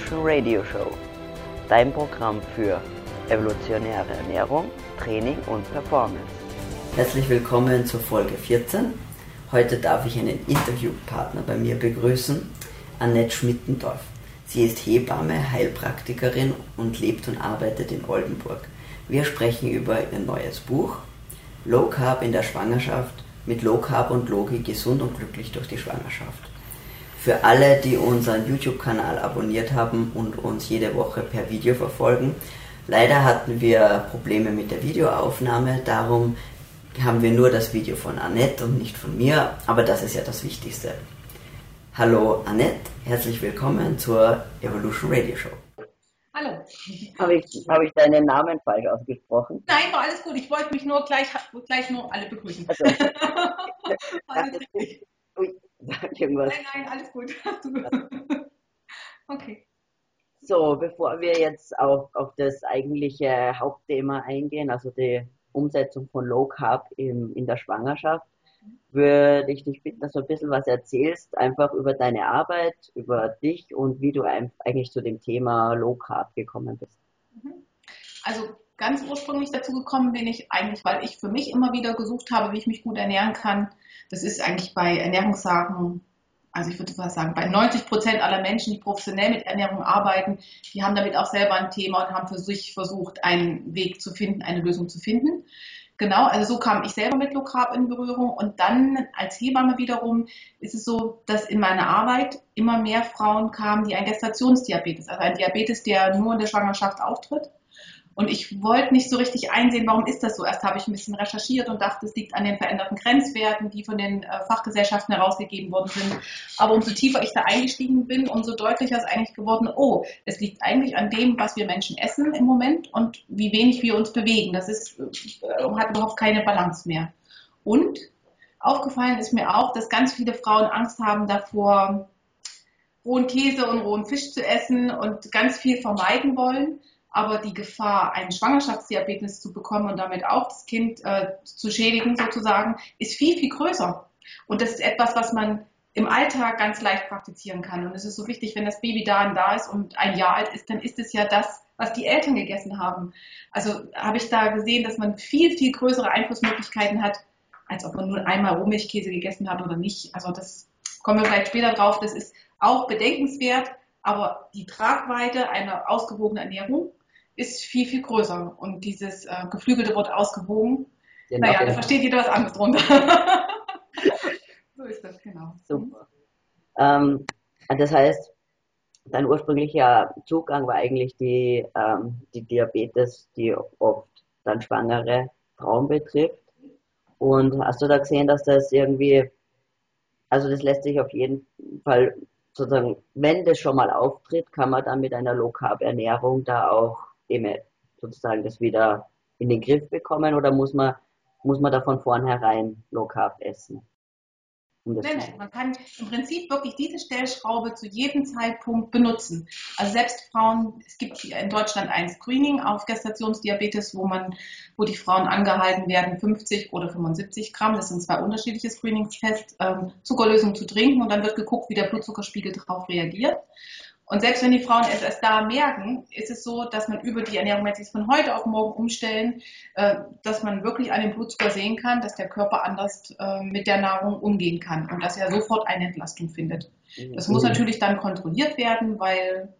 Evolution Radio Show, dein Programm für evolutionäre Ernährung, Training und Performance. Herzlich willkommen zur Folge 14. Heute darf ich einen Interviewpartner bei mir begrüßen, Annette Schmittendorf. Sie ist Hebamme, Heilpraktikerin und lebt und arbeitet in Oldenburg. Wir sprechen über ihr neues Buch Low Carb in der Schwangerschaft mit Low Carb und Logi gesund und glücklich durch die Schwangerschaft. Für alle, die unseren YouTube-Kanal abonniert haben und uns jede Woche per Video verfolgen, leider hatten wir Probleme mit der Videoaufnahme, darum haben wir nur das Video von Annette und nicht von mir, aber das ist ja das Wichtigste. Hallo Annette, herzlich willkommen zur Evolution Radio Show. Hallo. Habe ich, hab ich deinen Namen falsch ausgesprochen? Nein, war alles gut. Ich wollte mich nur gleich, gleich nur alle begrüßen. Also, alles richtig. Irgendwas. Nein, nein, alles gut. okay. So, bevor wir jetzt auf, auf das eigentliche Hauptthema eingehen, also die Umsetzung von Low Carb in, in der Schwangerschaft, würde ich dich bitten, dass du ein bisschen was erzählst, einfach über deine Arbeit, über dich und wie du eigentlich zu dem Thema Low Carb gekommen bist. Mhm. Also ganz ursprünglich dazu gekommen bin ich eigentlich, weil ich für mich immer wieder gesucht habe, wie ich mich gut ernähren kann. Das ist eigentlich bei Ernährungssachen, also ich würde fast sagen, bei 90 Prozent aller Menschen, die professionell mit Ernährung arbeiten, die haben damit auch selber ein Thema und haben für sich versucht, einen Weg zu finden, eine Lösung zu finden. Genau, also so kam ich selber mit Low Carb in Berührung und dann als Hebamme wiederum ist es so, dass in meiner Arbeit immer mehr Frauen kamen, die ein Gestationsdiabetes, also ein Diabetes, der nur in der Schwangerschaft auftritt und ich wollte nicht so richtig einsehen, warum ist das so. Erst habe ich ein bisschen recherchiert und dachte, es liegt an den veränderten Grenzwerten, die von den äh, Fachgesellschaften herausgegeben worden sind. Aber umso tiefer ich da eingestiegen bin, umso deutlicher ist eigentlich geworden, oh, es liegt eigentlich an dem, was wir Menschen essen im Moment und wie wenig wir uns bewegen. Das ist, äh, hat überhaupt keine Balance mehr. Und aufgefallen ist mir auch, dass ganz viele Frauen Angst haben davor, rohen Käse und rohen Fisch zu essen und ganz viel vermeiden wollen aber die Gefahr, einen Schwangerschaftsdiabetes zu bekommen und damit auch das Kind äh, zu schädigen sozusagen, ist viel, viel größer. Und das ist etwas, was man im Alltag ganz leicht praktizieren kann. Und es ist so wichtig, wenn das Baby da und da ist und ein Jahr alt ist, dann ist es ja das, was die Eltern gegessen haben. Also habe ich da gesehen, dass man viel, viel größere Einflussmöglichkeiten hat, als ob man nur einmal Rohmilchkäse gegessen hat oder nicht. Also das kommen wir vielleicht später drauf. Das ist auch bedenkenswert, aber die Tragweite einer ausgewogenen Ernährung ist viel, viel größer. Und dieses äh, geflügelte Wort ausgewogen, genau. naja, da versteht jeder was anderes drunter. so ist das, genau. Super. Ähm, das heißt, dein ursprünglicher Zugang war eigentlich die, ähm, die Diabetes, die oft dann schwangere Frauen betrifft. Und hast du da gesehen, dass das irgendwie, also das lässt sich auf jeden Fall sozusagen, wenn das schon mal auftritt, kann man dann mit einer Low Carb Ernährung da auch eben sozusagen das wieder in den Griff bekommen oder muss man, muss man da von vornherein Low Carb essen? Nein, nein, man kann im Prinzip wirklich diese Stellschraube zu jedem Zeitpunkt benutzen. Also selbst Frauen, es gibt hier in Deutschland ein Screening auf Gestationsdiabetes, wo man, wo die Frauen angehalten werden, 50 oder 75 Gramm, das sind zwei unterschiedliche Screeningstests, ähm, Zuckerlösung zu trinken und dann wird geguckt, wie der Blutzuckerspiegel darauf reagiert. Und selbst wenn die Frauen es erst da merken, ist es so, dass man über die Ernährung, wenn sie es von heute auf morgen umstellen, äh, dass man wirklich an dem Blutzucker sehen kann, dass der Körper anders äh, mit der Nahrung umgehen kann und dass er sofort eine Entlastung findet. Das muss natürlich dann kontrolliert werden, weil,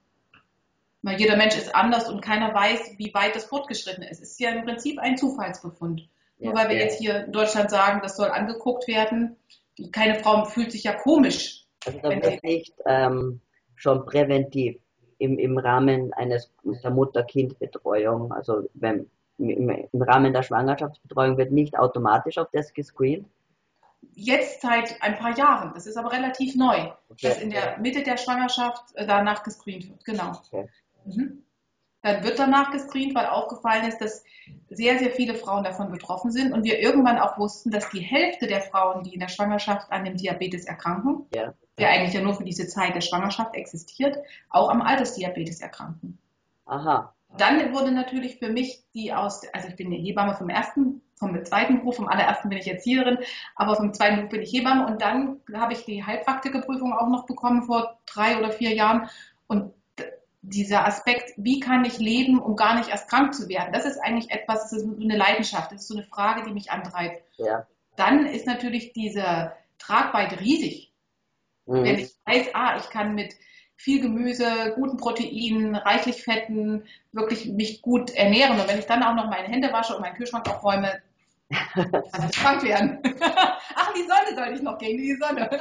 weil jeder Mensch ist anders und keiner weiß, wie weit das fortgeschritten ist. Es ist ja im Prinzip ein Zufallsbefund. Nur weil wir jetzt hier in Deutschland sagen, das soll angeguckt werden, keine Frau fühlt sich ja komisch. Also da wird nicht ähm, schon präventiv im, im Rahmen eines der Mutter-Kind-Betreuung, also wenn, im, im Rahmen der Schwangerschaftsbetreuung wird nicht automatisch auf das gescreent? Jetzt seit ein paar Jahren. Das ist aber relativ neu, okay. dass in der Mitte der Schwangerschaft äh, danach gescreent wird. Genau. Okay. Mhm. Dann wird danach gescreent, weil aufgefallen ist, dass sehr, sehr viele Frauen davon betroffen sind und wir irgendwann auch wussten, dass die Hälfte der Frauen, die in der Schwangerschaft an dem Diabetes erkranken, ja. Der eigentlich ja nur für diese Zeit der Schwangerschaft existiert, auch am Altersdiabetes erkranken. Aha. Dann wurde natürlich für mich die aus, also ich bin eine Hebamme vom ersten, vom zweiten Beruf, vom allerersten bin ich Erzieherin, aber vom zweiten Beruf bin ich Hebamme und dann habe ich die Heilpraktikerprüfung auch noch bekommen vor drei oder vier Jahren und dieser Aspekt, wie kann ich leben, um gar nicht erst krank zu werden, das ist eigentlich etwas, das ist eine Leidenschaft, das ist so eine Frage, die mich antreibt. Ja. Dann ist natürlich diese Tragweite riesig. Mhm. Wenn ich weiß, ah, ich kann mit viel Gemüse, guten Proteinen, reichlich Fetten, wirklich mich gut ernähren. Und wenn ich dann auch noch meine Hände wasche und meinen Kühlschrank aufräume, kann ich krank werden. Ach, die Sonne soll ich noch gehen, die Sonne.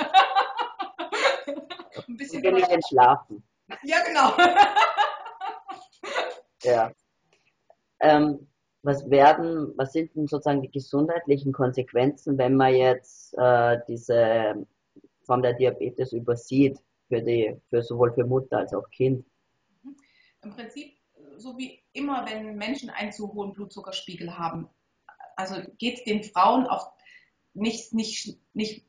Ein bisschen. Bin ich entschlafen. Ja, genau. ja. Ähm, was werden, was sind denn sozusagen die gesundheitlichen Konsequenzen, wenn man jetzt äh, diese Form der Diabetes übersieht? für die, für sowohl für Mutter als auch Kind. Mhm. Im Prinzip, so wie immer, wenn Menschen einen zu hohen Blutzuckerspiegel haben, also geht es den Frauen auch nicht, nicht, nicht,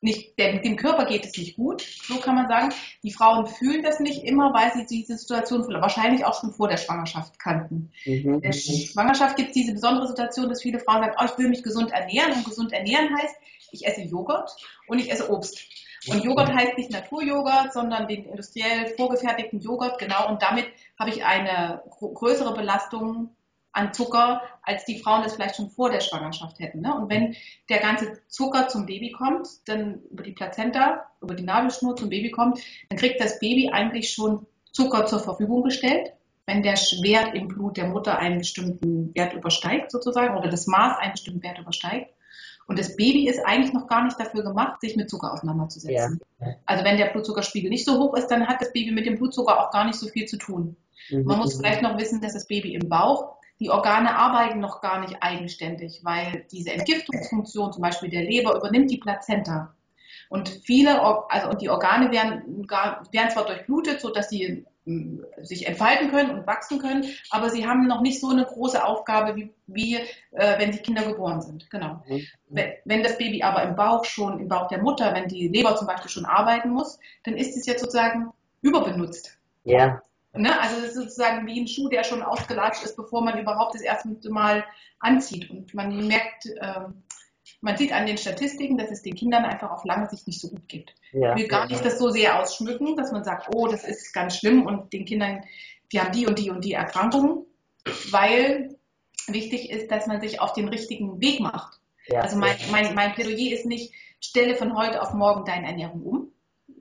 nicht dem, dem Körper geht es nicht gut, so kann man sagen. Die Frauen fühlen das nicht immer, weil sie diese Situation wahrscheinlich auch schon vor der Schwangerschaft kannten. Mhm. In der Schwangerschaft gibt es diese besondere Situation, dass viele Frauen sagen, oh, ich will mich gesund ernähren und gesund ernähren heißt, ich esse Joghurt und ich esse Obst. Und Joghurt heißt nicht Naturjoghurt, sondern den industriell vorgefertigten Joghurt, genau. Und damit habe ich eine größere Belastung an Zucker, als die Frauen es vielleicht schon vor der Schwangerschaft hätten. Ne? Und wenn der ganze Zucker zum Baby kommt, dann über die Plazenta, über die Nabelschnur zum Baby kommt, dann kriegt das Baby eigentlich schon Zucker zur Verfügung gestellt. Wenn der Wert im Blut der Mutter einen bestimmten Wert übersteigt, sozusagen, oder das Maß einen bestimmten Wert übersteigt, und das Baby ist eigentlich noch gar nicht dafür gemacht, sich mit Zucker auseinanderzusetzen. Ja. Also wenn der Blutzuckerspiegel nicht so hoch ist, dann hat das Baby mit dem Blutzucker auch gar nicht so viel zu tun. Mhm. Man muss vielleicht noch wissen, dass das Baby im Bauch, die Organe arbeiten noch gar nicht eigenständig, weil diese Entgiftungsfunktion, zum Beispiel der Leber, übernimmt die Plazenta. Und viele, also und die Organe werden, werden zwar durchblutet, sodass sie sich entfalten können und wachsen können, aber sie haben noch nicht so eine große Aufgabe, wie, wie äh, wenn die Kinder geboren sind. Genau. Mhm. Wenn, wenn, das Baby aber im Bauch schon, im Bauch der Mutter, wenn die Leber zum Beispiel schon arbeiten muss, dann ist es jetzt sozusagen überbenutzt. Ja. Ne? Also es ist sozusagen wie ein Schuh, der schon ausgelatscht ist, bevor man überhaupt das erste Mal anzieht. Und man merkt, äh, man sieht an den Statistiken, dass es den Kindern einfach auf lange Sicht nicht so gut geht. Ja, ich will gar nicht das so sehr ausschmücken, dass man sagt, oh, das ist ganz schlimm und den Kindern, die haben die und die und die Erkrankungen, weil wichtig ist, dass man sich auf den richtigen Weg macht. Ja, also mein, mein, mein Plädoyer ist nicht, stelle von heute auf morgen deine Ernährung um,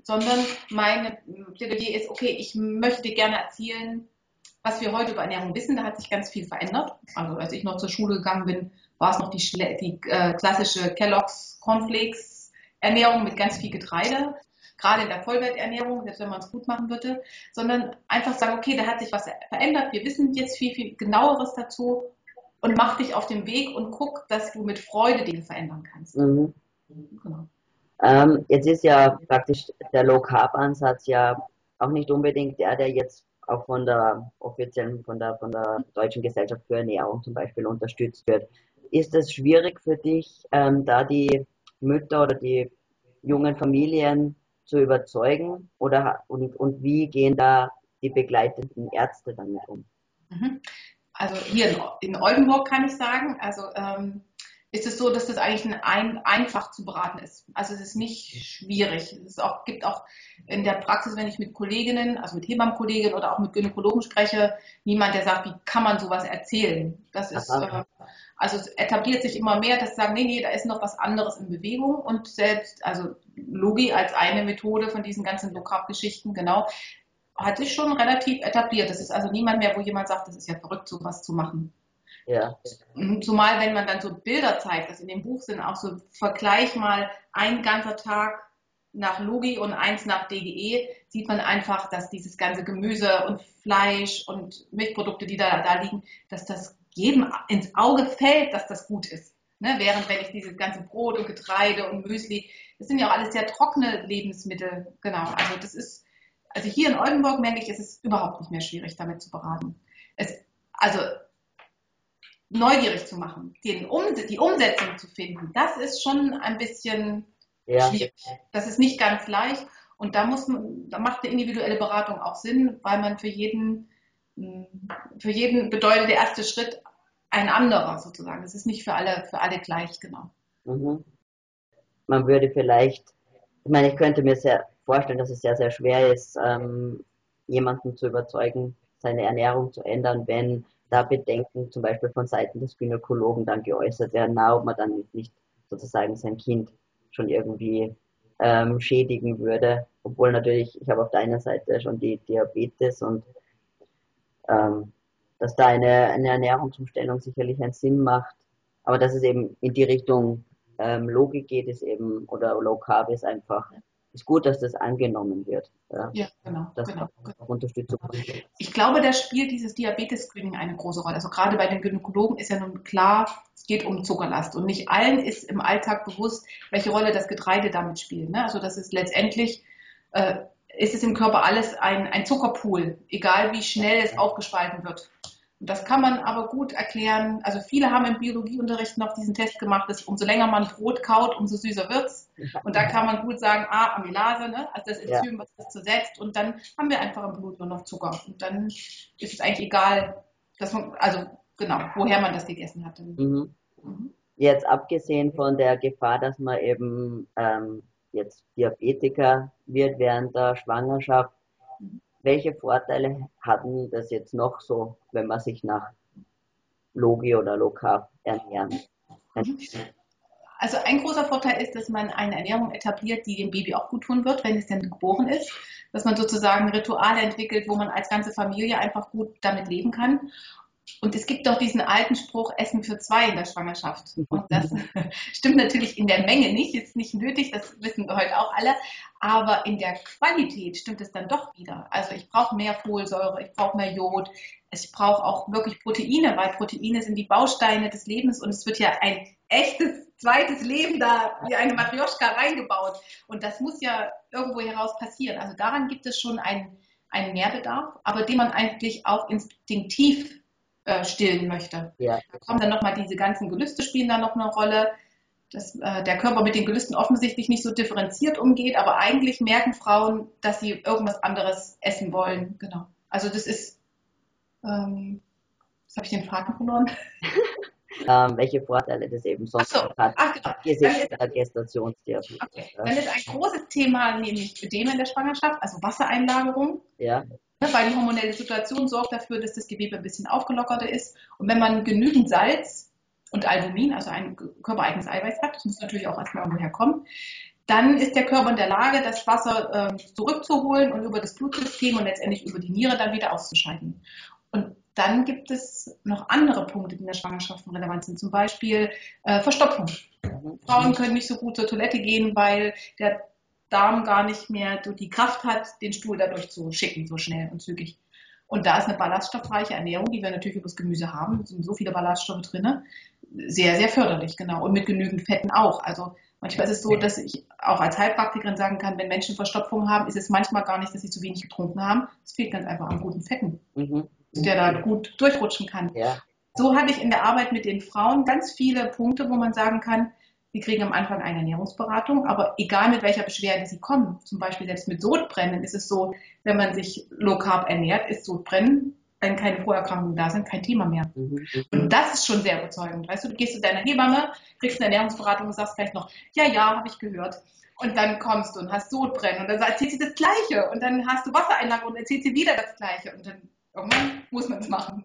sondern mein Plädoyer ist, okay, ich möchte dir gerne erzählen, was wir heute über Ernährung wissen. Da hat sich ganz viel verändert. Also als ich noch zur Schule gegangen bin, war es noch die, die äh, klassische Kellogg's Cornflakes Ernährung mit ganz viel Getreide, gerade in der Vollwerternährung, selbst wenn man es gut machen würde, sondern einfach sagen, okay, da hat sich was verändert, wir wissen jetzt viel, viel genaueres dazu und mach dich auf den Weg und guck, dass du mit Freude Dinge verändern kannst. Mhm. Genau. Ähm, jetzt ist ja praktisch der Low Carb Ansatz ja auch nicht unbedingt der, der jetzt auch von der offiziellen, von der, von der Deutschen Gesellschaft für Ernährung zum Beispiel unterstützt wird ist es schwierig für dich, ähm, da die Mütter oder die jungen Familien zu überzeugen? Oder, und, und wie gehen da die begleitenden Ärzte damit um? Mhm. Also hier in, Oldenburg kann ich sagen, also ähm, ist es so, dass das eigentlich ein, einfach zu beraten ist. Also es ist nicht schwierig. Es auch, gibt auch in der Praxis, wenn ich mit Kolleginnen, also mit Hebammenkolleginnen oder auch mit Gynäkologen spreche, niemand, der sagt, wie kann man sowas erzählen. Das ist, äh, also es etabliert sich immer mehr, dass sie sagen, nee, nee, da ist noch was anderes in Bewegung und selbst, also Logi als eine Methode von diesen ganzen Low-Carb-Geschichten, genau, hat sich schon relativ etabliert. Das ist also niemand mehr, wo jemand sagt, das ist ja verrückt, sowas zu machen. Ja. Zumal, wenn man dann so Bilder zeigt, das in dem Buch sind auch so, vergleich mal ein ganzer Tag nach Logi und eins nach DGE, sieht man einfach, dass dieses ganze Gemüse und Fleisch und Milchprodukte, die da, da liegen, dass das jedem ins Auge fällt, dass das gut ist. Ne? Während wenn ich dieses ganze Brot und Getreide und Müsli, das sind ja auch alles sehr trockene Lebensmittel, genau. Also das ist, also hier in Oldenburg merke ich, es ist überhaupt nicht mehr schwierig, damit zu beraten. Es, also neugierig zu machen, den um, die Umsetzung zu finden, das ist schon ein bisschen ja. schwierig. Das ist nicht ganz leicht. Und da muss man, da macht eine individuelle Beratung auch Sinn, weil man für jeden, für jeden bedeutet der erste Schritt ein anderer sozusagen. Es ist nicht für alle, für alle gleich, genau. Mhm. Man würde vielleicht, ich meine, ich könnte mir sehr vorstellen, dass es sehr, sehr schwer ist, ähm, jemanden zu überzeugen, seine Ernährung zu ändern, wenn da Bedenken zum Beispiel von Seiten des Gynäkologen dann geäußert werden, na, ob man dann nicht sozusagen sein Kind schon irgendwie ähm, schädigen würde. Obwohl natürlich, ich habe auf deiner Seite schon die Diabetes und ähm, dass da eine, eine Ernährungsumstellung sicherlich einen Sinn macht. Aber dass es eben in die Richtung ähm, Logik geht, ist eben, oder Low Carb ist einfach ist gut, dass das angenommen wird. Ja, ja genau. Dass genau, genau. Unterstützung Ich glaube, da spielt dieses Diabetes-Screening eine große Rolle. Also gerade bei den Gynäkologen ist ja nun klar, es geht um Zuckerlast. Und nicht allen ist im Alltag bewusst, welche Rolle das Getreide damit spielt. Ne? Also das ist letztendlich, äh, ist es im Körper alles ein, ein Zuckerpool, egal wie schnell es aufgespalten wird. Und das kann man aber gut erklären. Also viele haben im Biologieunterricht noch diesen Test gemacht, dass umso länger man Brot kaut, umso süßer wird's. Und da kann man gut sagen, ah, Amylase, ne? also das Enzym, ja. was das zersetzt. Und dann haben wir einfach im Blut nur noch Zucker. Und dann ist es eigentlich egal, dass man, also genau, woher man das gegessen hat. Mhm. Mhm. Jetzt abgesehen von der Gefahr, dass man eben ähm, jetzt Diabetiker wird während der Schwangerschaft, welche Vorteile hatten das jetzt noch so, wenn man sich nach Logi oder Low ernähren? Also ein großer Vorteil ist, dass man eine Ernährung etabliert, die dem Baby auch gut tun wird, wenn es denn geboren ist. Dass man sozusagen Rituale entwickelt, wo man als ganze Familie einfach gut damit leben kann. Und es gibt doch diesen alten Spruch, Essen für zwei in der Schwangerschaft. Und das stimmt natürlich in der Menge nicht, ist nicht nötig, das wissen wir heute auch alle. Aber in der Qualität stimmt es dann doch wieder. Also ich brauche mehr Folsäure, ich brauche mehr Jod, ich brauche auch wirklich Proteine, weil Proteine sind die Bausteine des Lebens und es wird ja ein echtes zweites Leben da wie eine Matrioschka reingebaut. Und das muss ja irgendwo heraus passieren. Also daran gibt es schon einen, einen Mehrbedarf, aber den man eigentlich auch instinktiv äh, stillen möchte. Ja. Da kommen dann nochmal diese ganzen Gelüste spielen da noch eine Rolle, dass äh, der Körper mit den Gelüsten offensichtlich nicht so differenziert umgeht, aber eigentlich merken Frauen, dass sie irgendwas anderes essen wollen. Genau. Also das ist, ähm, jetzt habe ich den Faden verloren. ähm, welche Vorteile das eben sonst so. hat, Ach, genau. abgesehen der Gestationsdiabetes. Okay. Dann ist ein großes Thema nämlich Ödem in der Schwangerschaft, also Wassereinlagerung. Ja. Ne, weil die hormonelle Situation sorgt dafür, dass das Gewebe ein bisschen aufgelockerter ist. Und wenn man genügend Salz und Albumin, also ein körpereigenes Eiweiß hat, das muss natürlich auch erstmal irgendwo herkommen, dann ist der Körper in der Lage, das Wasser äh, zurückzuholen und über das Blutsystem und letztendlich über die Niere dann wieder auszuscheiden. Und dann gibt es noch andere Punkte, die in der Schwangerschaft relevant sind, zum Beispiel äh, Verstopfung. Frauen können nicht so gut zur Toilette gehen, weil der Darm gar nicht mehr die Kraft hat, den Stuhl dadurch zu schicken, so schnell und zügig. Und da ist eine ballaststoffreiche Ernährung, die wir natürlich über das Gemüse haben, es sind so viele Ballaststoffe drin, sehr, sehr förderlich, genau. Und mit genügend Fetten auch. Also manchmal ist es so, dass ich auch als Heilpraktikerin sagen kann, wenn Menschen Verstopfung haben, ist es manchmal gar nicht, dass sie zu wenig getrunken haben. Es fehlt ganz einfach an guten Fetten, mhm. Der da gut durchrutschen kann. Ja. So hatte ich in der Arbeit mit den Frauen ganz viele Punkte, wo man sagen kann, Sie kriegen am Anfang eine Ernährungsberatung, aber egal mit welcher Beschwerde Sie kommen, zum Beispiel selbst mit Sodbrennen, ist es so, wenn man sich low carb ernährt, ist Sodbrennen, wenn keine Vorerkrankungen da sind, kein Thema mehr. Mhm. Und das ist schon sehr überzeugend. Weißt du, du gehst zu deiner Hebamme, kriegst eine Ernährungsberatung und sagst gleich noch, ja, ja, habe ich gehört. Und dann kommst du und hast Sodbrennen und dann erzählt sie das Gleiche und dann hast du Wassereinlage und erzählt sie wieder das Gleiche und dann irgendwann muss man es machen.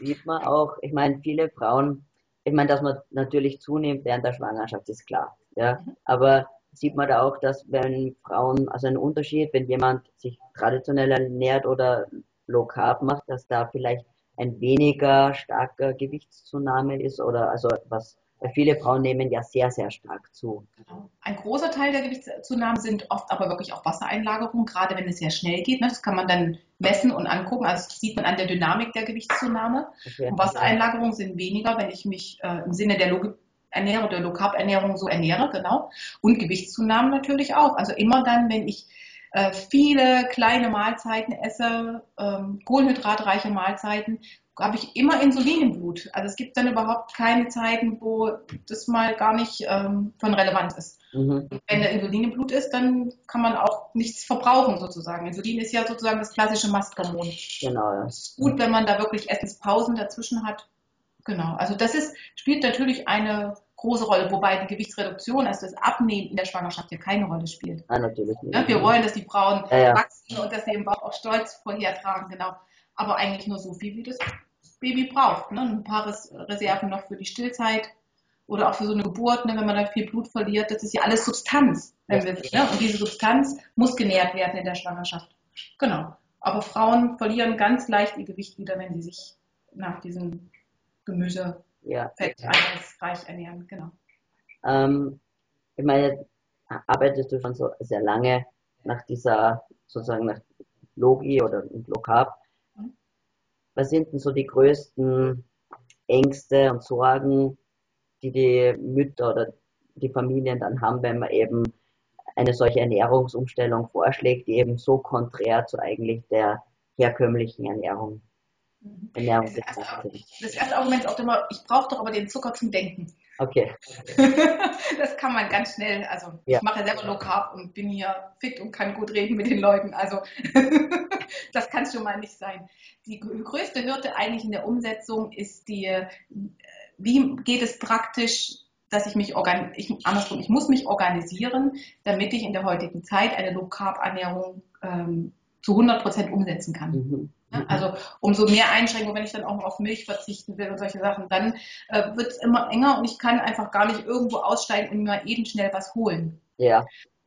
Sieht man auch, ich meine, viele Frauen ich meine, dass man natürlich zunimmt während der Schwangerschaft, ist klar. Ja? Mhm. Aber sieht man da auch, dass wenn Frauen, also ein Unterschied, wenn jemand sich traditionell ernährt oder low carb macht, dass da vielleicht ein weniger starker Gewichtszunahme ist oder also was weil viele Frauen nehmen ja sehr, sehr stark zu. Genau. Ein großer Teil der Gewichtszunahmen sind oft aber wirklich auch Wassereinlagerungen, gerade wenn es sehr schnell geht. Ne? Das kann man dann messen und angucken. Also das sieht man an der Dynamik der Gewichtszunahme. Und Wassereinlagerungen sind weniger, wenn ich mich äh, im Sinne der Logik ernähre, der Low Carb Ernährung so ernähre, genau. Und Gewichtszunahmen natürlich auch. Also immer dann, wenn ich äh, viele kleine Mahlzeiten esse, ähm, kohlenhydratreiche Mahlzeiten, habe ich immer Insulin im Blut. Also es gibt dann überhaupt keine Zeiten, wo das mal gar nicht ähm, von relevant ist. Mhm. Wenn der Insulin im Blut ist, dann kann man auch nichts verbrauchen sozusagen. Insulin ist ja sozusagen das klassische Masthormon. Genau. Ja. Es ist gut, wenn man da wirklich Essenspausen dazwischen hat. Genau. Also das ist, spielt natürlich eine große Rolle, wobei die Gewichtsreduktion, also das Abnehmen in der Schwangerschaft ja keine Rolle spielt. Ah, natürlich nicht. Ja, wir wollen, dass die Frauen Ja, ja. wachsen und dass sie eben auch Stolz vorhertragen, genau. Aber eigentlich nur so viel, wie das Baby braucht. Ne? Ein paar Res Reserven noch für die Stillzeit oder auch für so eine Geburt, ne? wenn man da viel Blut verliert. Das ist ja alles Substanz. Wenn wir, ne? Und diese Substanz muss genährt werden in der Schwangerschaft. Genau. Aber Frauen verlieren ganz leicht ihr Gewicht wieder, wenn sie sich nach diesem Gemüse Ja. fett, eiweißreich ernähren. Genau. Ähm, ich meine, arbeitest du schon so sehr lange nach dieser, sozusagen nach Logi oder Low Carb? Was sind denn so die größten Ängste und Sorgen, die die Mütter oder die Familien dann haben, wenn man eben eine solche Ernährungsumstellung vorschlägt, die eben so konträr zu eigentlich der herkömmlichen Ernährung, Mhm. Ernährung Das erste, ist. das erste Argument ist auch immer, ich brauche doch aber den Zucker zum Denken. Okay, das kann man ganz schnell. Also Ja. ich mache selber Low Carb und bin hier fit und kann gut reden mit den Leuten. Also das kann schon mal nicht sein. Die gr- größte Hürde eigentlich in der Umsetzung ist die, äh, wie geht es praktisch, dass ich mich organ ich, andersrum, ich muss mich organisieren, damit ich in der heutigen Zeit eine Low Carb Ernährung ähm, zu 100 Prozent umsetzen kann. mhm. Ne? Also umso mehr Einschränkungen, wenn ich dann auch noch auf Milch verzichten will und solche Sachen, dann äh, wird es immer enger und ich kann einfach gar nicht irgendwo aussteigen und mir eben schnell was holen. ja,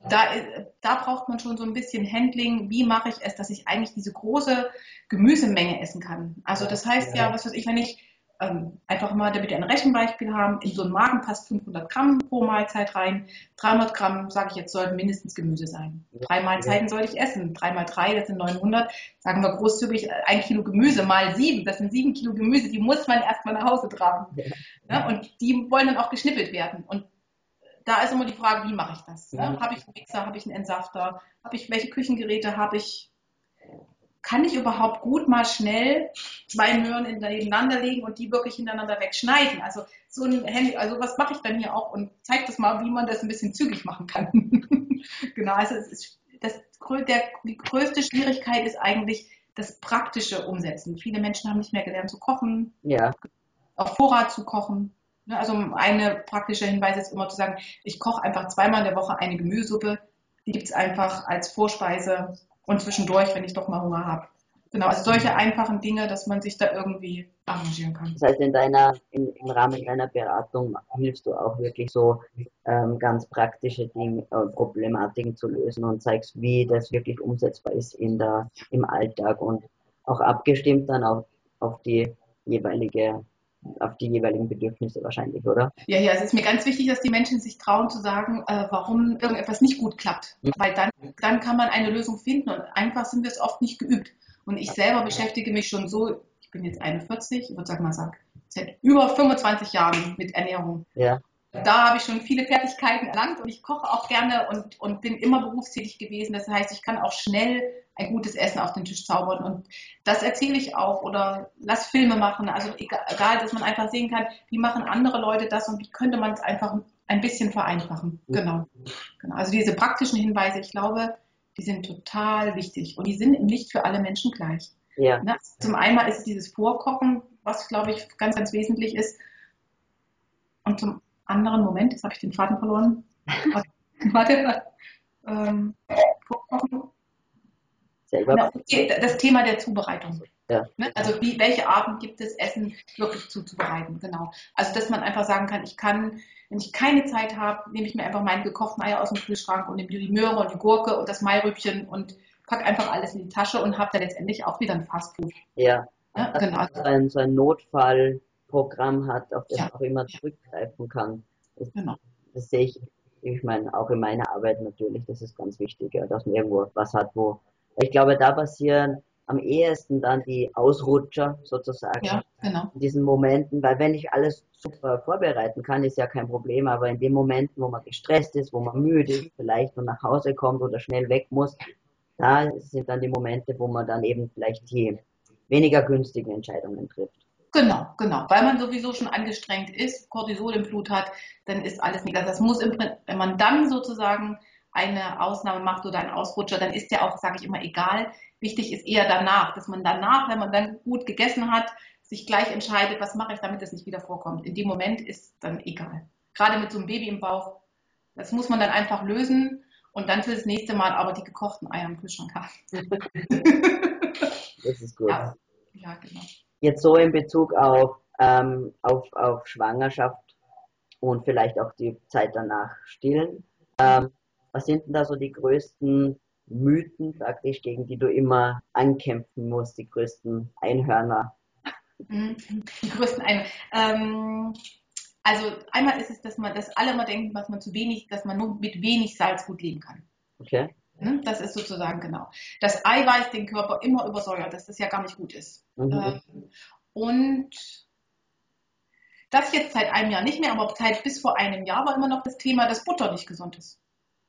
Da, äh, da braucht man schon so ein bisschen Handling. Wie mache ich es, dass ich eigentlich diese große Gemüsemenge essen kann? Also das heißt ja, was weiß ich, wenn ich ähm, einfach mal, damit wir ein Rechenbeispiel haben, in so einen Magen passt 500 Gramm pro Mahlzeit rein. 300 Gramm, sage ich jetzt, sollten mindestens Gemüse sein. Drei Mahlzeiten sollte ich essen. Drei mal drei, das sind 900. Sagen wir großzügig, ein Kilo Gemüse mal sieben, das sind sieben Kilo Gemüse, die muss man erstmal nach Hause tragen. Ja. Ne? Und die wollen dann auch geschnippelt werden. Und da ist immer die Frage, wie mache ich das? Ne? Habe ich einen Mixer, habe ich einen Entsafter, habe ich welche Küchengeräte habe ich? Kann ich überhaupt gut mal schnell zwei Möhren in- nebeneinander legen und die wirklich hintereinander wegschneiden? Also so ein Handy, also was mache ich dann hier auch und zeigt das mal, wie man das ein bisschen zügig machen kann. genau, also es ist das, der, die größte Schwierigkeit ist eigentlich das praktische Umsetzen. Viele Menschen haben nicht mehr gelernt zu kochen, ja, auf Vorrat zu kochen. Ne, Also eine praktische Hinweis ist immer zu sagen, ich koche einfach zweimal in der Woche eine Gemüsesuppe. Die gibt es einfach als Vorspeise und zwischendurch, wenn ich doch mal Hunger habe. Genau, also solche einfachen Dinge, dass man sich da irgendwie arrangieren kann. Das heißt, in deiner, in, im Rahmen deiner Beratung hilfst du auch wirklich so ähm, ganz praktische Dinge, äh, Problematiken zu lösen und zeigst, wie das wirklich umsetzbar ist in der, im Alltag und auch abgestimmt dann auf, auf die jeweilige, auf die jeweiligen Bedürfnisse wahrscheinlich, oder? Ja, ja, es ist mir ganz wichtig, dass die Menschen sich trauen zu sagen, äh, warum irgendetwas nicht gut klappt. Mhm. Weil dann, dann kann man eine Lösung finden und einfach sind wir es oft nicht geübt. Und ich selber beschäftige mich schon so, ich bin jetzt 41, ich würde sagen mal sagen, seit über 25 Jahren mit Ernährung. Ja, Da habe ich schon viele Fertigkeiten erlangt und ich koche auch gerne und, und bin immer berufstätig gewesen. Das heißt, ich kann auch schnell ein gutes Essen auf den Tisch zaubern und das erzähle ich auch oder lass Filme machen. Also egal, dass man einfach sehen kann, wie machen andere Leute das und wie könnte man es einfach ein bisschen vereinfachen. Genau. genau. Also diese praktischen Hinweise, ich glaube, die sind total wichtig und die sind nicht für alle Menschen gleich. ja, Ne? Zum einen ist es dieses Vorkochen, was, glaube ich, ganz, ganz wesentlich ist. Und zum anderen, Moment, jetzt habe ich den Faden verloren. Warte, ähm. Na, okay, das Thema der Zubereitung. Ja. Ne? Also wie, welche Arten gibt es, Essen wirklich zuzubereiten? Genau. Also dass man einfach sagen kann, ich kann, wenn ich keine Zeit habe, nehme ich mir einfach meine gekochten Eier aus dem Kühlschrank und nehme die Möhre und die Gurke und das Mairübchen und packe einfach alles in die Tasche und habe da letztendlich auch wieder ein Fastfood. Ja, Ne? dass Genau. so ein, so ein Notfallprogramm hat, auf das Ja. auch immer zurückgreifen kann. Das, Genau. das sehe ich, ich meine, auch in meiner Arbeit natürlich, das ist ganz wichtig, ja, dass man irgendwo was hat, wo, ich glaube, da passieren am ehesten dann die Ausrutscher sozusagen Ja, genau. in diesen Momenten, weil wenn ich alles super vorbereiten kann, ist ja kein Problem, aber in den Momenten, wo man gestresst ist, wo man müde ist, vielleicht nur nach Hause kommt oder schnell weg muss, da sind dann die Momente, wo man dann eben vielleicht die weniger günstigen Entscheidungen trifft. Genau, genau. Weil man sowieso schon angestrengt ist, Cortisol im Blut hat, dann ist alles nicht. Also das muss im Prinzip, wenn man dann sozusagen eine Ausnahme macht oder einen Ausrutscher, dann ist der auch, sage ich immer, egal. Wichtig ist eher danach, dass man danach, wenn man dann gut gegessen hat, sich gleich entscheidet, was mache ich, damit das nicht wieder vorkommt. In dem Moment ist dann egal. gerade mit so einem Baby im Bauch. Das muss man dann einfach lösen und dann für das nächste Mal aber die gekochten Eier im Kühlschrank haben. das ist gut. Ja, ja, genau. Jetzt so in Bezug auf, ähm, auf, auf Schwangerschaft und vielleicht auch die Zeit danach stillen. Ähm, was sind denn da so die größten Mythen praktisch, gegen die du immer ankämpfen musst, die größten Einhörner? Mhm. Die größten Einhörner. Ähm, also einmal ist es, dass man, dass alle immer denken, dass man zu wenig, dass man nur mit wenig Salz gut leben kann. Okay. Ne? Das ist sozusagen genau. Das Eiweiß den Körper immer übersäuert, dass das ja gar nicht gut ist. Mhm. Ähm, und das jetzt seit einem Jahr nicht mehr, aber seit bis vor einem Jahr war immer noch das Thema, dass Butter nicht gesund ist.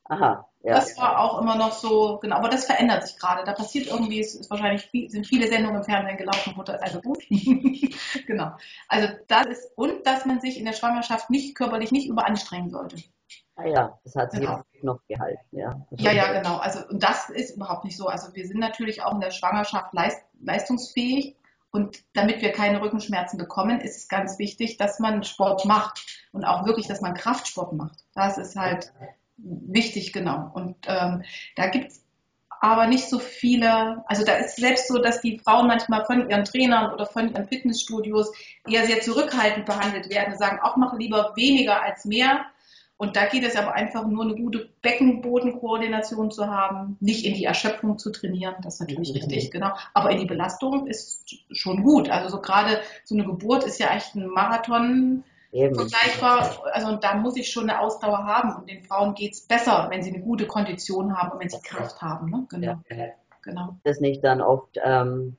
Aha, ja. Das war auch immer noch so, genau, aber das verändert sich gerade. Da passiert irgendwie, es ist wahrscheinlich sind viele Sendungen im Fernsehen gelaufen, Mutter ist also gut. genau. Also das ist, und dass man sich in der Schwangerschaft nicht körperlich nicht überanstrengen sollte. Ah ja, das hat sich genau. noch gehalten, ja. ja, ja, genau. Also und das ist überhaupt nicht so. Also wir sind natürlich auch in der Schwangerschaft leist, leistungsfähig und damit wir keine Rückenschmerzen bekommen, ist es ganz wichtig, dass man Sport macht und auch wirklich, dass man Kraftsport macht. Das ist halt wichtig, genau. Und ähm, da gibt es aber nicht so viele, also da ist selbst so, dass die Frauen manchmal von ihren Trainern oder von ihren Fitnessstudios eher sehr zurückhaltend behandelt werden, sagen, auch mach lieber weniger als mehr. Und da geht es aber einfach nur eine gute Beckenbodenkoordination zu haben, nicht in die Erschöpfung zu trainieren, das ist natürlich mhm. richtig, genau. Aber in die Belastung ist schon gut. Also so gerade so eine Geburt ist ja echt ein Marathon Eben. vergleichbar. Also da muss ich schon eine Ausdauer haben und den Frauen geht es besser, wenn sie eine gute Kondition haben und wenn sie Kraft haben. Ne? Genau. Ja. genau. Das nicht dann oft ähm,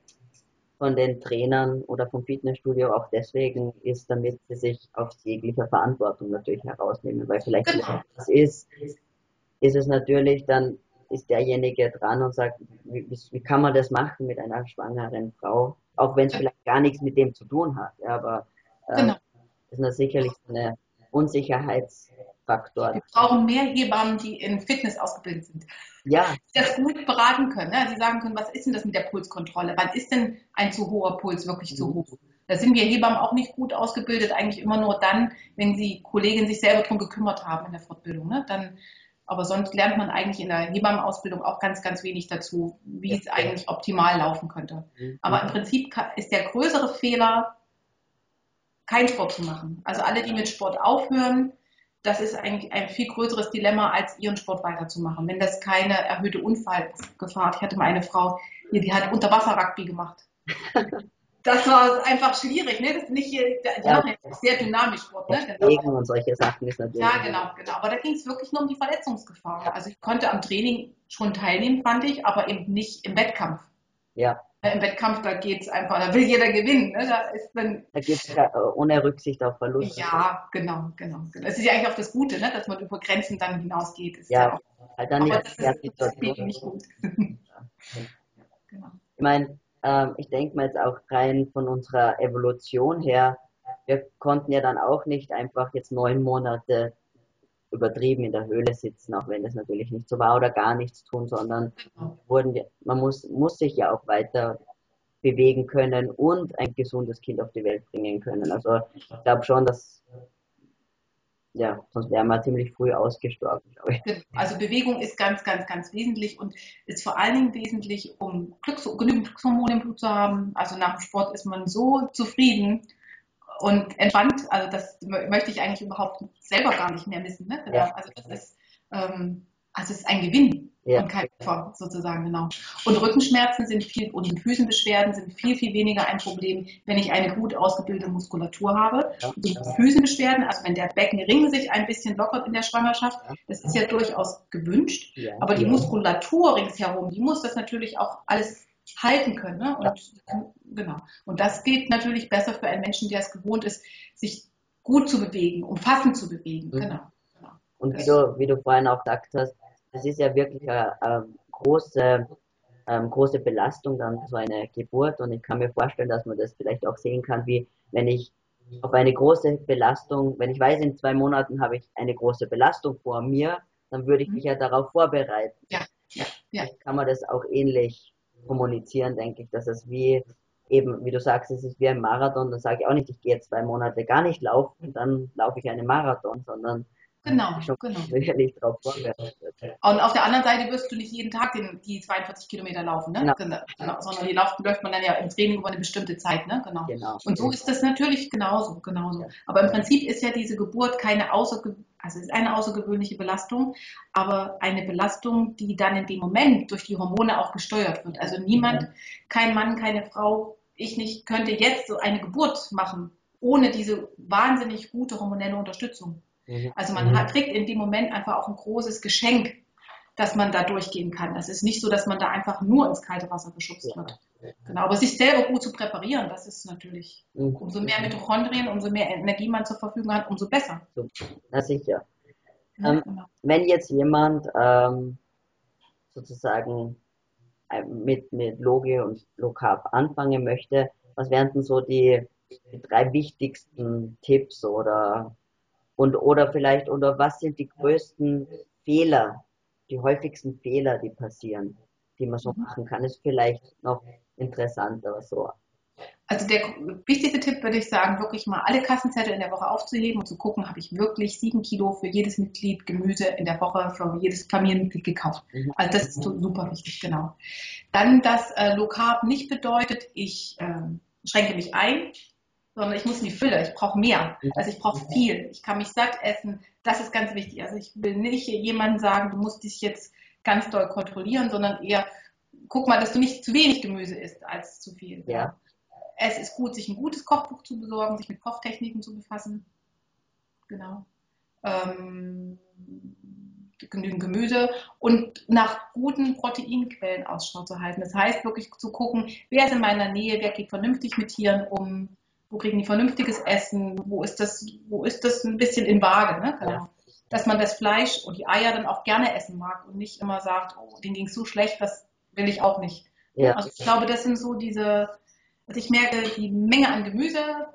von den Trainern oder vom Fitnessstudio auch deswegen ist, damit sie sich auf jegliche Verantwortung natürlich herausnehmen, weil vielleicht genau. das ist, ist es natürlich dann ist derjenige dran und sagt, wie, wie kann man das machen mit einer schwangeren Frau, auch wenn es vielleicht gar nichts mit dem zu tun hat, ja, aber ähm, genau. ist das sicherlich eine Unsicherheitsfaktor. Wir brauchen mehr Hebammen, die in Fitness ausgebildet sind. Ja. Die das gut beraten können. Ne? Die sagen können, was ist denn das mit der Pulskontrolle? Wann ist denn ein zu hoher Puls wirklich zu mhm. hoch? Da sind wir Hebammen auch nicht gut ausgebildet, eigentlich immer nur dann, wenn die Kolleginnen sich selber darum gekümmert haben in der Fortbildung. Ne? Dann, aber sonst lernt man eigentlich in der Hebammenausbildung auch ganz, ganz wenig dazu, wie ja. es eigentlich optimal laufen könnte. Mhm. Aber im Prinzip ist der größere Fehler, keinen Sport zu machen. Also alle, die mit Sport aufhören, das ist eigentlich ein viel größeres Dilemma, als ihren Sport weiterzumachen. Wenn das keine erhöhte Unfallgefahr hat. Ich hatte mal eine Frau, die, die hat Unterwasser-Rugby gemacht. das war einfach schwierig, ne? Das ist nicht, die ja. machen ja sehr dynamisch Sport, ne? Genau. und solche Sachen ist natürlich. Ja, genau, genau. Aber da ging es wirklich nur um die Verletzungsgefahr. Also ich konnte am Training schon teilnehmen, fand ich, aber eben nicht im Wettkampf. Ja. Im Wettkampf, da geht es einfach, da will jeder gewinnen. Ne? Da, ist dann, da geht es äh, ohne Rücksicht auf Verluste. Ja, genau, genau, genau. Es ist ja eigentlich auch das Gute, ne? dass man über Grenzen dann hinausgeht. Ist ja, ja auch, halt dann nicht, das, ist, das nicht gut. genau. Ich meine, ähm, ich denke mal jetzt auch rein von unserer Evolution her, wir konnten ja dann auch nicht einfach jetzt neun Monate übertrieben in der Höhle sitzen, auch wenn das natürlich nicht so war, oder gar nichts tun, sondern wurden, man muss, muss sich ja auch weiter bewegen können und ein gesundes Kind auf die Welt bringen können. Also ich glaube schon, dass ja, sonst wären wir ziemlich früh ausgestorben, glaube ich. Also Bewegung ist ganz, ganz, ganz wesentlich und ist vor allen Dingen wesentlich, um Glücks genügend Glückshormone im Blut zu haben. Also nach dem Sport ist man so zufrieden und entspannt. Also das möchte ich eigentlich überhaupt selber gar nicht mehr missen. Ne? Ja. Also das ist, ähm, also es ist ein Gewinn ja. und kein Opfer sozusagen, genau. Und Rückenschmerzen sind viel und Füßenbeschwerden sind viel, viel weniger ein Problem, wenn ich eine gut ausgebildete Muskulatur habe. Ja. Die Füßenbeschwerden, also wenn der Beckenring sich ein bisschen lockert in der Schwangerschaft, das ist ja durchaus gewünscht. Aber die Muskulatur ringsherum, die muss das natürlich auch alles halten können. Ne? Und, ja. genau. und das geht natürlich besser für einen Menschen, der es gewohnt ist, sich gut zu bewegen, umfassend zu bewegen. Mhm. Genau. genau. Und wie du, wie du vorhin auch gesagt hast, das ist ja wirklich eine, eine große, ähm, große Belastung dann so eine Geburt. Und ich kann mir vorstellen, dass man das vielleicht auch sehen kann, wie wenn ich auf eine große Belastung, wenn ich weiß, in zwei Monaten habe ich eine große Belastung vor mir, dann würde ich mhm. mich ja darauf vorbereiten. Ja, ja, ja. Kann man das auch ähnlich kommunizieren, denke ich, dass es wie eben, wie du sagst, es ist wie ein Marathon, dann sage ich auch nicht, ich gehe jetzt zwei Monate gar nicht laufen, dann laufe ich einen Marathon, sondern Genau, genau. sicherlich darauf vorbereitet. Und auf der anderen Seite wirst du nicht jeden Tag den, die 42 Kilometer laufen, ne? Genau. Genau. genau. Sondern die läuft, läuft man dann ja im Training über eine bestimmte Zeit, ne? Genau. Genau. Und so ist das natürlich genauso, genauso. Aber im Prinzip ist ja diese Geburt keine außerge also ist eine außergewöhnliche Belastung, aber eine Belastung, die dann in dem Moment durch die Hormone auch gesteuert wird. Also niemand, kein Mann, keine Frau, ich nicht, könnte jetzt so eine Geburt machen, ohne diese wahnsinnig gute hormonelle Unterstützung. Mhm. Also man hat, kriegt in dem Moment einfach auch ein großes Geschenk, dass man da durchgehen kann. Das ist nicht so, dass man da einfach nur ins kalte Wasser geschubst wird. Genau, aber sich selber gut zu präparieren, das ist natürlich, Mhm. umso mehr Mitochondrien, umso mehr Energie man zur Verfügung hat, umso besser. Na sicher. Ja, Ähm, genau. Wenn jetzt jemand ähm, sozusagen äh, mit, mit Logi und Low Carb anfangen möchte, was wären denn so die, die drei wichtigsten Tipps oder und oder vielleicht oder was sind die größten Fehler, die häufigsten Fehler, die passieren, die man so machen kann, ist vielleicht noch interessanter so. Also der wichtigste Tipp würde ich sagen, wirklich mal alle Kassenzettel in der Woche aufzuheben und zu gucken, habe ich wirklich sieben Kilo für jedes Mitglied Gemüse in der Woche für jedes Familienmitglied gekauft. Mhm. Also das ist super wichtig, genau. Dann, dass äh, Low Carb nicht bedeutet, ich ähm, schränke mich ein, sondern ich muss in die Fülle, ich brauche mehr. Also ich brauche viel. Ich kann mich satt essen. Das ist ganz wichtig. Also ich will nicht jemandem sagen, du musst dich jetzt ganz doll kontrollieren, sondern eher guck mal, dass du nicht zu wenig Gemüse isst als zu viel. Ja. Es ist gut, sich ein gutes Kochbuch zu besorgen, sich mit Kochtechniken zu befassen. Genau. Ähm, genügend Gemüse und nach guten Proteinquellen Ausschau zu halten. Das heißt wirklich zu gucken, wer ist in meiner Nähe, wer geht vernünftig mit Tieren um, wo kriegen die vernünftiges Essen, wo ist das, wo ist das ein bisschen in Waage, ne? Genau. Dass man das Fleisch und die Eier dann auch gerne essen mag und nicht immer sagt, oh, denen ging es so schlecht, das will ich auch nicht. Ja. Also ich glaube, das sind so diese, also ich merke, die Menge an Gemüse,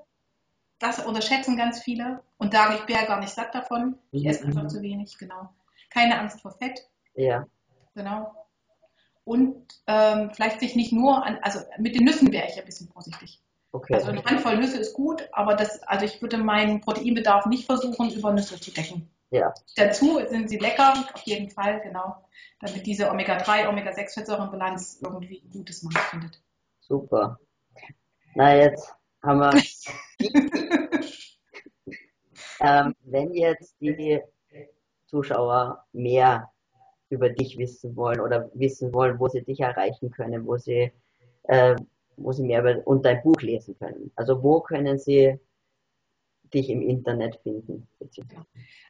das unterschätzen ganz viele und sagen, ich bin ja gar nicht satt davon, ich Mhm. esse einfach zu wenig, genau. Keine Angst vor Fett, Ja. genau. Und ähm, vielleicht sich nicht nur an, also mit den Nüssen wäre ich ein bisschen vorsichtig. Okay. Also eine Handvoll Nüsse ist gut, aber das, also ich würde meinen Proteinbedarf nicht versuchen, über Nüsse zu decken. Ja. Dazu sind sie lecker, auf jeden Fall, genau, damit diese Omega-3, Omega-6-Fettsäurenbilanz irgendwie ein gutes Maß findet. Super. Na, jetzt haben wir. ähm, wenn jetzt die Zuschauer mehr über dich wissen wollen oder wissen wollen, wo sie dich erreichen können, wo sie, äh, wo sie mehr über und dein Buch lesen können. Also wo können sie dich im Internet finden?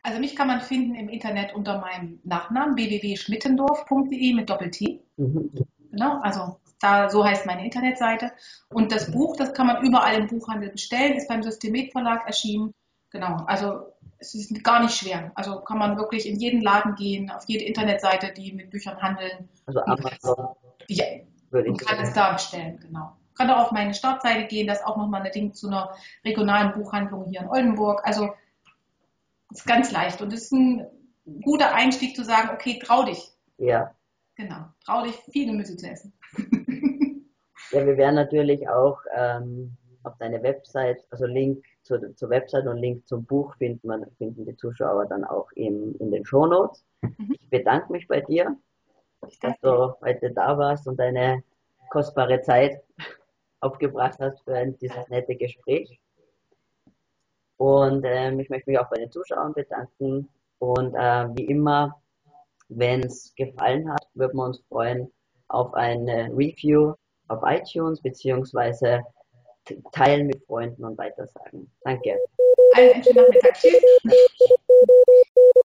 Also mich kann man finden im Internet unter meinem Nachnamen www.schmittendorf.de mit Doppel-T. Mhm. Genau, also da, so heißt meine Internetseite. Und das Buch, das kann man überall im Buchhandel bestellen, ist beim Systemet Verlag erschienen. Genau, also es ist gar nicht schwer. Also kann man wirklich in jeden Laden gehen, auf jede Internetseite, die mit Büchern handeln. Also Amazon Ja, würde und ich kann es sagen. da bestellen, genau. Kann auch auf meine Startseite gehen, das ist auch nochmal ein Ding zu einer regionalen Buchhandlung hier in Oldenburg. Also ist ganz leicht und es ist ein guter Einstieg zu sagen, okay, trau dich. Ja. Genau, trau dich, viel Gemüse zu essen. Ja, wir werden natürlich auch ähm, auf deine Website, also Link zur, zur Website und Link zum Buch finden, man, finden die Zuschauer dann auch im, in den Shownotes. Mhm. Ich bedanke mich bei dir, dass du heute da warst und deine kostbare Zeit aufgebracht hast für ein, dieses nette Gespräch. Und ähm, ich möchte mich auch bei den Zuschauern bedanken. Und äh, wie immer, wenn es gefallen hat, würden wir uns freuen auf eine Review auf iTunes beziehungsweise teilen mit Freunden und weitersagen. Danke. Allen einen schönen Nachmittag. Tschüss.